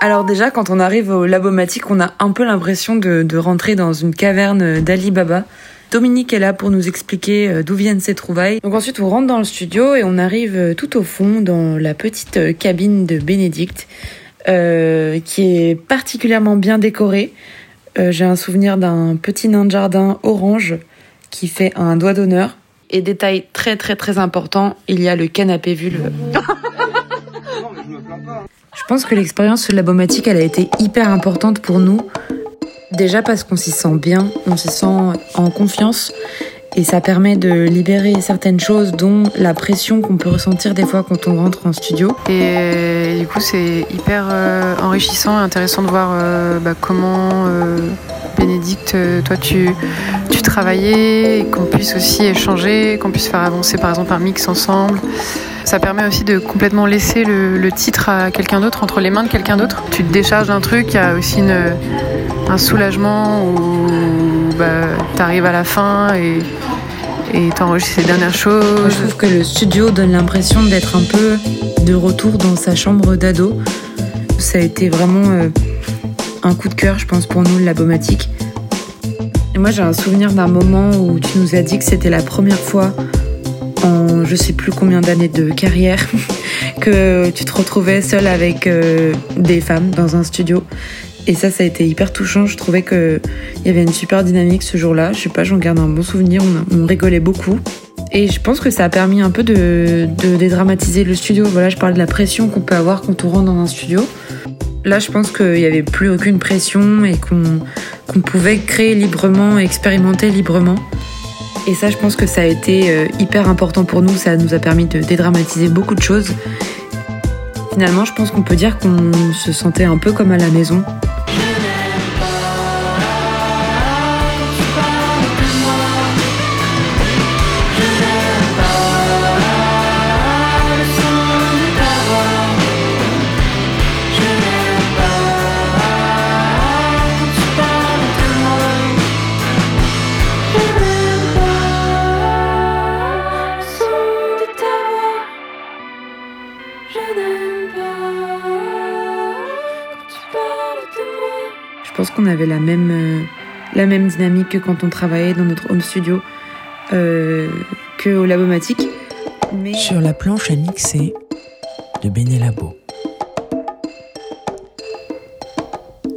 Alors déjà, quand on arrive au Labomatique, on a un peu l'impression de, rentrer dans une caverne d'Ali Baba. Dominique est là pour nous expliquer euh, d'où viennent ces trouvailles. Donc ensuite, on rentre dans le studio et on arrive tout au fond dans la petite cabine de Bénédicte, qui est particulièrement bien décorée. J'ai un souvenir d'un petit nain de jardin orange qui fait un doigt d'honneur. Et détail très très très important, il y a le canapé vulve. Je pense que l'expérience labomatique, elle a été hyper importante pour nous. Déjà parce qu'on s'y sent bien, on s'y sent en confiance. Et ça permet de libérer certaines choses, dont la pression qu'on peut ressentir des fois quand on rentre en studio. Et euh, du coup, c'est hyper euh, enrichissant et intéressant de voir euh, bah, comment Bénédicte, toi, tu, tu travaillais, qu'on puisse aussi échanger, qu'on puisse faire avancer par exemple un mix ensemble. Ça permet aussi de complètement laisser le, titre à quelqu'un d'autre, entre les mains de quelqu'un d'autre. Tu te décharges d'un truc, il y a aussi un soulagement où bah, tu arrives à la fin et t'enregistres les dernières choses. Je trouve que le studio donne l'impression d'être un peu de retour dans sa chambre d'ado. Ça a été vraiment euh, un coup de cœur, je pense, pour nous, le Labomatique. Et moi, j'ai un souvenir d'un moment où tu nous as dit que c'était la première fois en je sais plus combien d'années de carrière que tu te retrouvais seule avec euh, des femmes dans un studio. Et ça, ça a été hyper touchant. Je trouvais qu'il y avait une super dynamique ce jour-là. Je sais pas, j'en garde un bon souvenir. On, rigolait beaucoup. Et je pense que ça a permis un peu de, dédramatiser le studio. Voilà, je parle de la pression qu'on peut avoir quand on rentre dans un studio. Là, je pense qu'il n'y avait plus aucune pression et qu'on qu'on pouvait créer librement, expérimenter librement. Et ça, je pense que ça a été euh, hyper important pour nous. Ça nous a permis de dédramatiser beaucoup de choses. Finalement, je pense qu'on peut dire qu'on se sentait un peu comme à la maison. Qu'on avait la même, euh, la même dynamique que quand on travaillait dans notre home studio euh, que au Labomatique. Mais Sur la planche à mixer de Béné Labo.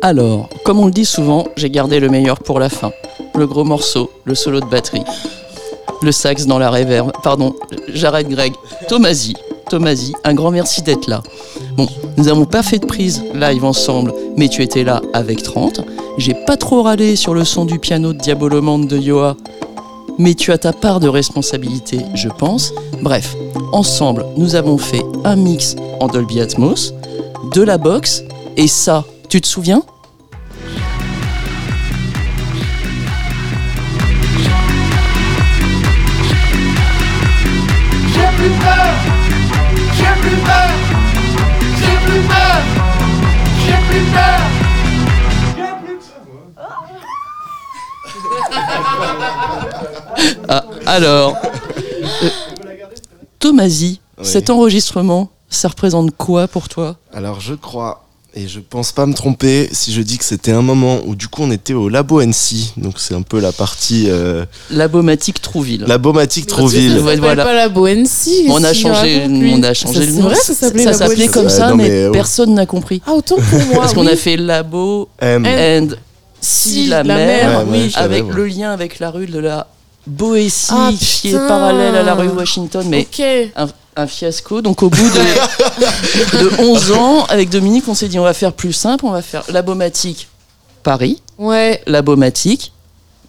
Alors, comme on le dit souvent, j'ai gardé le meilleur pour la fin. Le gros morceau, le solo de batterie. Le sax dans la réverb. Pardon, j'arrête Greg. Tomasi, Tomasi, un grand merci d'être là. Bon, nous n'avons pas fait de prise live ensemble, mais tu étais là avec 30. J'ai pas trop râlé sur le son du piano de Diabolomande de Yoa, mais tu as ta part de responsabilité, je pense. Bref, ensemble, nous avons fait un mix en Dolby Atmos, de la box, et ça, tu te souviens? Ah, alors, euh, Tomasi, Oui. cet enregistrement, ça représente quoi pour toi? Alors je crois, et je pense pas me tromper si je dis que c'était un moment où du coup on était au Labo NC, donc c'est un peu la partie euh, Labomatique Trouville. Labomatique Trouville. Ça voilà. pas la Boensi. On a changé, on a changé le nom. C'est vrai, ça s'appelait ça la s'appelait Boensi. comme ça, non, mais, mais, oh. personne n'a compris. Ah, autant pour moi. Parce qu'on oui. a fait Labo M. and si la, mer, Ouais, savais, avec ouais. le lien avec la rue de la Boétie Ah, qui est parallèle à la rue Washington, mais Ok. un, un fiasco. Donc au bout de, de 11 ans, avec Dominique, on s'est dit on va faire plus simple, on va faire Labomatique Paris, Ouais. Labomatique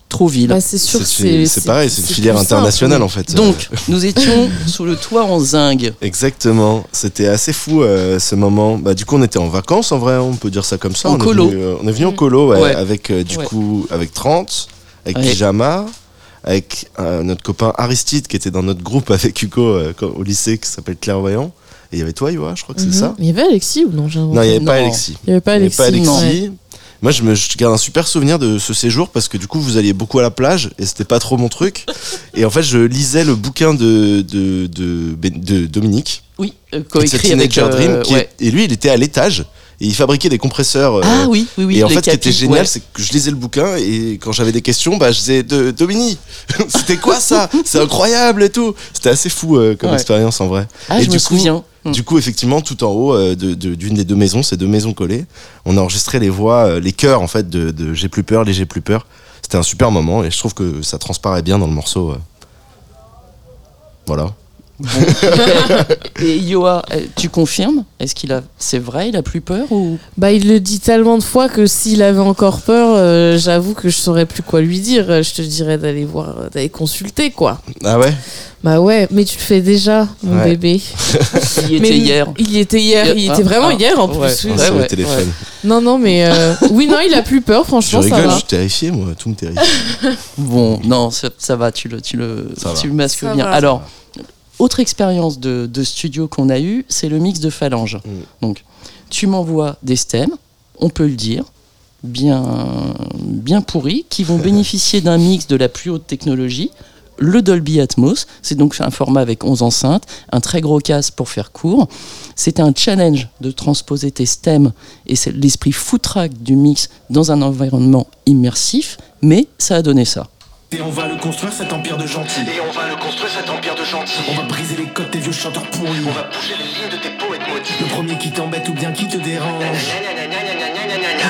Trouville. Bah, c'est sûr. C'est- pareil, c'est une filière simple, internationale en fait. Donc, nous étions sous le toit en zinc. Exactement, c'était assez fou euh, ce moment. Bah, du coup, on était en vacances en vrai, on peut dire ça comme ça. En on colo. Est venu, euh, on est venu en colo, ouais, Ouais. avec euh, du Ouais. coup avec 30, avec Ouais. Pyjama, avec euh, notre copain Aristide qui était dans notre groupe avec Hugo euh, au lycée qui s'appelle Clairvoyant. Et il y avait toi, Yoa, je crois que c'est Mhm. ça. Mais il y avait Alexis ou non Non, il n'y avait pas. Alexis. Il y avait pas avait Alexis. pas. Moi, je me je garde un super souvenir de ce séjour parce que du coup, vous alliez beaucoup à la plage et c'était pas trop mon truc. et en fait, je lisais le bouquin de, de, de, de Dominique, Oui, euh, coécrit avec euh, Dream, qui ouais. est- et lui, il était à l'étage et il fabriquait des compresseurs. euh, Ah oui, oui, oui. et en fait, ce qui était génial, ouais. c'est que je lisais le bouquin et quand j'avais des questions, bah, je disais de Dominique, c'était quoi ça? C'est incroyable et tout. C'était assez fou euh, comme Ouais. expérience en vrai. Ah, et je du me coup, souviens. Hmm. Du coup, effectivement, tout en haut euh, de- de- d'une des deux maisons, ces deux maisons collées, on a enregistré les voix, euh, les chœurs en fait de, de J'ai plus peur, les J'ai plus peur. C'était un super moment et je trouve que ça transparaît bien dans le morceau. euh. Et Yoa, euh, tu confirmes? Est-ce qu'il a, c'est vrai, il a plus peur ou? Bah, il le dit tellement de fois que s'il avait encore peur, euh, j'avoue que je saurais plus quoi lui dire. Je te dirais d'aller voir, d'aller consulter, quoi. Ah ouais? Bah ouais, mais tu le fais déjà, mon Ouais. bébé. Il y Mais était hier. Il y était hier. Il Ah, était vraiment ah, hier en plus. ouais. On Ouais, le téléphone. Non, non, mais euh, oui, non, il a plus peur. Je Franchement, ça rigole, va. je suis terrifié, moi. Tout me terrifie. Bon, non, ça, ça va, tu le, tu le, Ça va. tu le masques Ça bien. va. Alors, autre expérience de, de studio qu'on a eu, c'est le mix de phalange. Mm. Donc, tu m'envoies des stems, on peut le dire, bien, bien pourris, qui vont bénéficier d'un mix de la plus haute technologie. Le Dolby Atmos, c'est donc un format avec 11 enceintes, un très gros casque pour faire court. C'était un challenge de transposer tes stems et l'esprit footrack du mix dans un environnement immersif, mais ça a donné ça. Et on va le construire cet empire de gentils. Et on va le construire cet empire de gentils. On va briser les codes des vieux chanteurs pourris. On va bouger les lignes de tes poètes maudits. Le premier qui t'embête ou bien qui te dérange.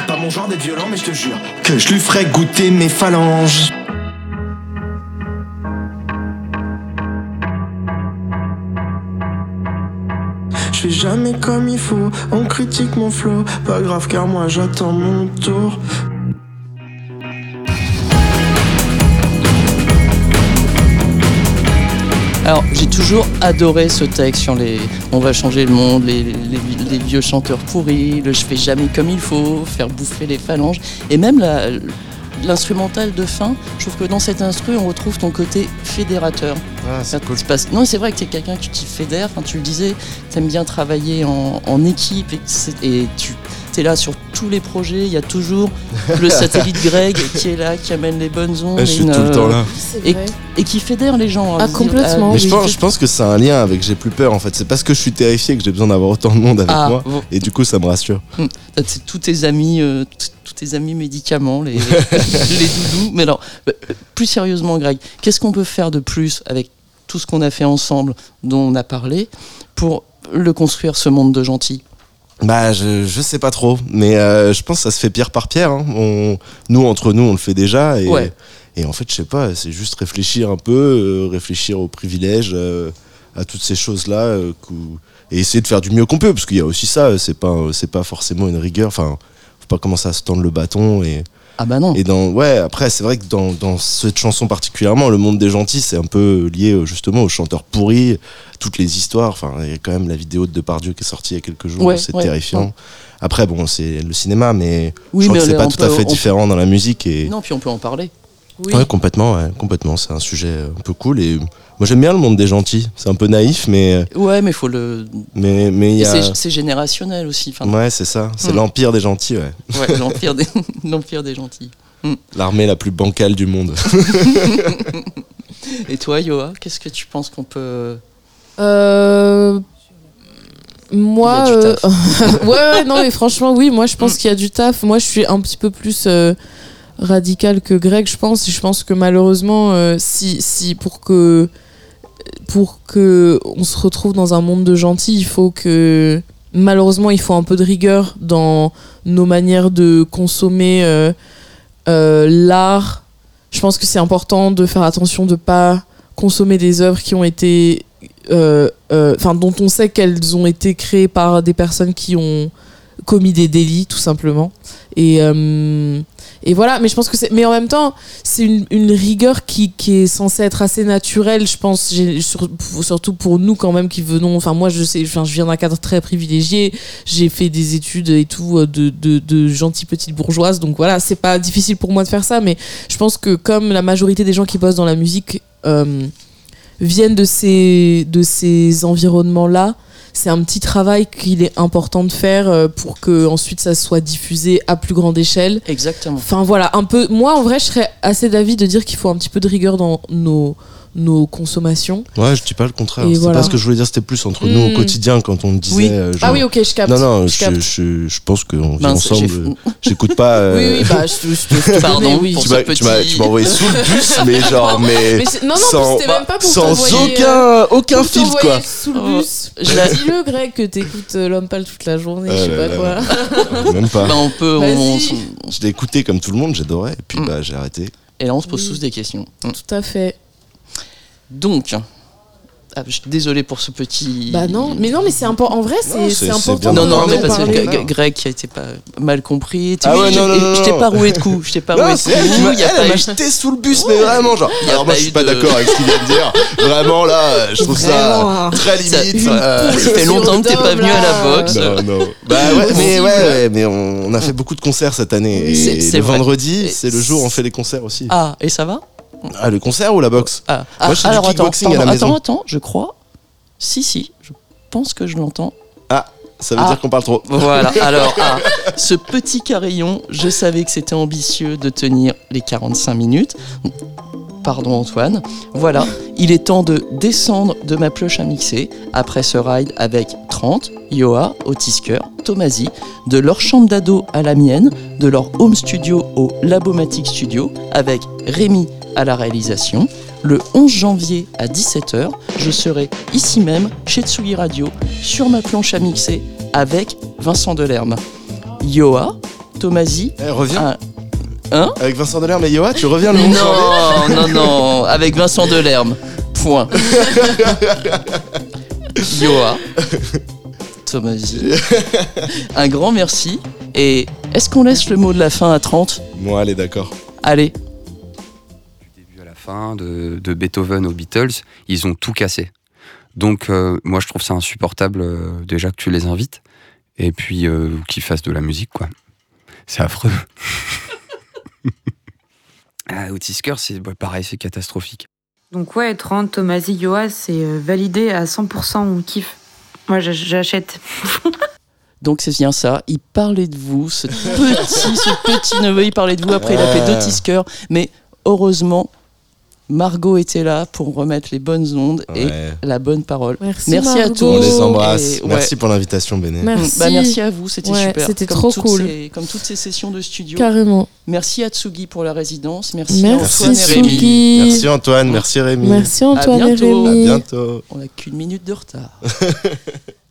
Pas mon genre d'être violent, mais je te jure que je lui ferai goûter mes phalanges. Je fais jamais comme il faut, on critique mon flow. Pas grave car moi j'attends mon tour. Alors, j'ai toujours adoré ce texte sur les on va changer le monde, les, les- les vieux chanteurs pourris, le je fais jamais comme il faut, faire bouffer les phalanges, et même l'instrumental de fin. Je trouve que dans cet instru, on retrouve ton côté fédérateur. Ah, c'est cool. Non, c'est vrai que tu es quelqu'un que tu fédères, enfin, tu le disais, tu aimes bien travailler en, en équipe et, et tu es là sur tous les projets. Il y a toujours le satellite Greg qui est là, qui amène les bonnes ondes. Ah, je et suis une, tout le temps euh, là. C'est Et, vrai. et qui fédère les gens. Ah, se dire, complètement. Mais je pense, je pense que c'est un lien avec j'ai plus peur en fait. C'est parce que je suis terrifié que j'ai besoin d'avoir autant de monde avec Ah, moi. bon. Et du coup, ça me rassure. T'as t- tous tes amis, euh, tous tes amis médicaments, les, les doudous. Mais alors, euh, plus sérieusement, Greg, qu'est-ce qu'on peut faire de plus avec tout ce qu'on a fait ensemble, dont on a parlé, pour le construire ce monde de gentils? Bah, je, je sais pas trop, mais euh, je pense que ça se fait pierre par pierre. hein. On, nous, entre nous, on le fait déjà. Et, Ouais. et en fait, je sais pas, c'est juste réfléchir un peu, euh, réfléchir aux privilèges, euh, à toutes ces choses-là, euh, et essayer de faire du mieux qu'on peut, parce qu'il y a aussi ça, euh, c'est pas, c'est pas forcément une rigueur. Enfin, faut pas commencer à se tendre le bâton et. Ah bah non. Et dans, ouais, après, c'est vrai que dans, dans cette chanson particulièrement, le monde des gentils, c'est un peu lié euh, justement aux chanteurs pourris, toutes les histoires. Enfin, il y a quand même la vidéo de Depardieu qui est sortie il y a quelques jours, Ouais, c'est ouais, terrifiant. ouais. Après, bon, c'est le cinéma, mais Oui, je crois mais que c'est pas peut- tout à fait différent dans la musique. Et... Non, puis on peut en parler. Oui. Ouais, complètement, ouais, complètement. C'est un sujet un peu cool. Et moi, j'aime bien le monde des gentils. C'est un peu naïf, mais Ouais, mais faut le. mais mais a. c'est- générationnel aussi. Enfin, Ouais, c'est ça. C'est Hmm. l'empire des gentils, ouais. ouais, l'empire des, l'empire des gentils. L'armée la plus bancale du monde. Et toi, Yoa, qu'est-ce que tu penses qu'on peut. Euh, Moi, Il y a du euh, taf. ouais, ouais, non, mais franchement, oui, moi, je pense qu'il y a du taf. Moi, je suis un petit peu plus euh, radical que Greg, je pense. Et je pense que malheureusement, euh, si, si pour que pour que on se retrouve dans un monde de gentils, il faut que malheureusement, il faut un peu de rigueur dans nos manières de consommer euh, euh, l'art. Je pense que c'est important de faire attention de pas consommer des œuvres qui ont été enfin dont on sait qu'elles ont été créées par des personnes qui ont commis des délits tout simplement. Et euh, et voilà mais je pense que c'est mais en même temps c'est une, une rigueur qui, qui est censée être assez naturelle je pense surtout pour nous quand même qui venons enfin moi je sais enfin je viens d'un cadre très privilégié j'ai fait des études et tout euh, de, de, de gentilles petites bourgeoises donc voilà c'est pas difficile pour moi de faire ça mais je pense que comme la majorité des gens qui bossent dans la musique euh, viennent de ces, de ces environnements-là, c'est un petit travail qu'il est important de faire euh, pour que ensuite ça soit diffusé à plus grande échelle. Exactement. Enfin voilà, un peu. Moi en vrai, je serais assez d'avis de dire qu'il faut un petit peu de rigueur dans nos, nos consommations. Ouais, je dis pas le contraire. C'est voilà. pas ce que je voulais dire, c'était plus entre nous Hmm. au quotidien quand on disait. Oui. euh, genre- Ah oui, ok, je capte. Non, non, je je, capte. je, je pense qu'on vit Mince, ensemble. J'écoute pas. euh, Oui, oui, bah je, te- je te- je te Pardon oui. tu m'as petit- envoyé sous le bus, mais genre, mais. Mais c'est- non, non, sans, c'était même pas pour sans t'envoyer, aucun, aucun Pour quoi. sous le Oh, bus. je Dis-le, Greg, que t'écoutes euh, L'homme pâle toute la journée, Oh je sais pas quoi. Même pas. Bah, on peut. Je l'ai écouté comme tout le monde, j'adorais, et puis Mm. bah, j'ai arrêté. et là, on se pose tous des questions. Tout à fait. Donc, Ah, je suis désolé pour ce petit. Bah non, mais non, mais c'est important. En vrai, c'est important. Non, non, mais parce que Greg qui a été pas mal compris. Ah ouais, je- non, non, non, je t'ai pas roué de coups. Je t'ai pas Non, roué de coups. m'a Il y a elle pas m'a eu- jeté sous le bus, mais vraiment, genre. Alors moi, je suis pas de- d'accord avec ce qu'il vient de dire. Vraiment, là, je trouve Vraiment. ça très Ça- limite. Ça Euh, fait longtemps que t'es pas venu à la boxe. Non, non. Bah ouais, mais ouais, mais on, a fait beaucoup de concerts cette année. C'est- Et le vrai. vendredi, c'est le jour où on fait les concerts aussi. Ah, et ça va? Ah, le concert ou la boxe Ah, Moi, je fais du alors attends, kickboxing à la maison. attends, attends, je crois. Si, si, je pense que je l'entends. Ça veut Ah. dire qu'on parle trop. Voilà, alors, ah, ce petit carillon, je savais que c'était ambitieux de tenir les 45 minutes. Pardon Antoine. Voilà, il est temps de descendre de ma pioche à mixer après ce ride avec 30, Yoa, Otisker, Tomasi, de leur chambre d'ado à la mienne, de leur home studio au Labomatic Studio, avec Rémi à la réalisation. Le 11 janvier à 17h, je serai ici même, chez Tsugi Radio, sur ma planche à mixer, avec Vincent Delerme. Yoa, Tomasi, Eh, reviens. un- Hein Avec Vincent Delerme et Yoa, tu reviens le 11 janvier non, non, non, avec Vincent Delerme. Point. Yoa. Tomasi. Un grand merci. Et est-ce qu'on laisse le mot de la fin à 30 Bon, allez, d'accord. Allez. Fin, de, de Beethoven aux Beatles, ils ont tout cassé. Donc, euh, moi, je trouve ça insupportable euh, déjà que tu les invites et puis euh, qu'ils fassent de la musique, quoi. C'est affreux. ah, Otisker, c'est bah, pareil, c'est catastrophique. Donc ouais, 30, Tomasi, Yoa, c'est validé à 100%, on kiffe. Moi, j'ach- j'achète. Donc c'est bien ça. Il parlait de vous, ce petit, ce petit neveu, il parlait de vous. Après, il a fait deux. Mais heureusement, Margot était là pour remettre les bonnes ondes et la bonne parole. Merci, Merci à tous. On les embrasse. Et ouais. Merci pour l'invitation, Béné. Merci. Bah, merci à vous, c'était Ouais, super. c'était Comme trop toutes cool. ces- comme toutes ces sessions de studio. Carrément. Merci à Tsugi pour la résidence. Merci, Merci, à Antoine et Rémi. Merci Antoine, merci Rémi. Merci Antoine et bientôt. À Rémi. bientôt. On n'a qu'une minute de retard.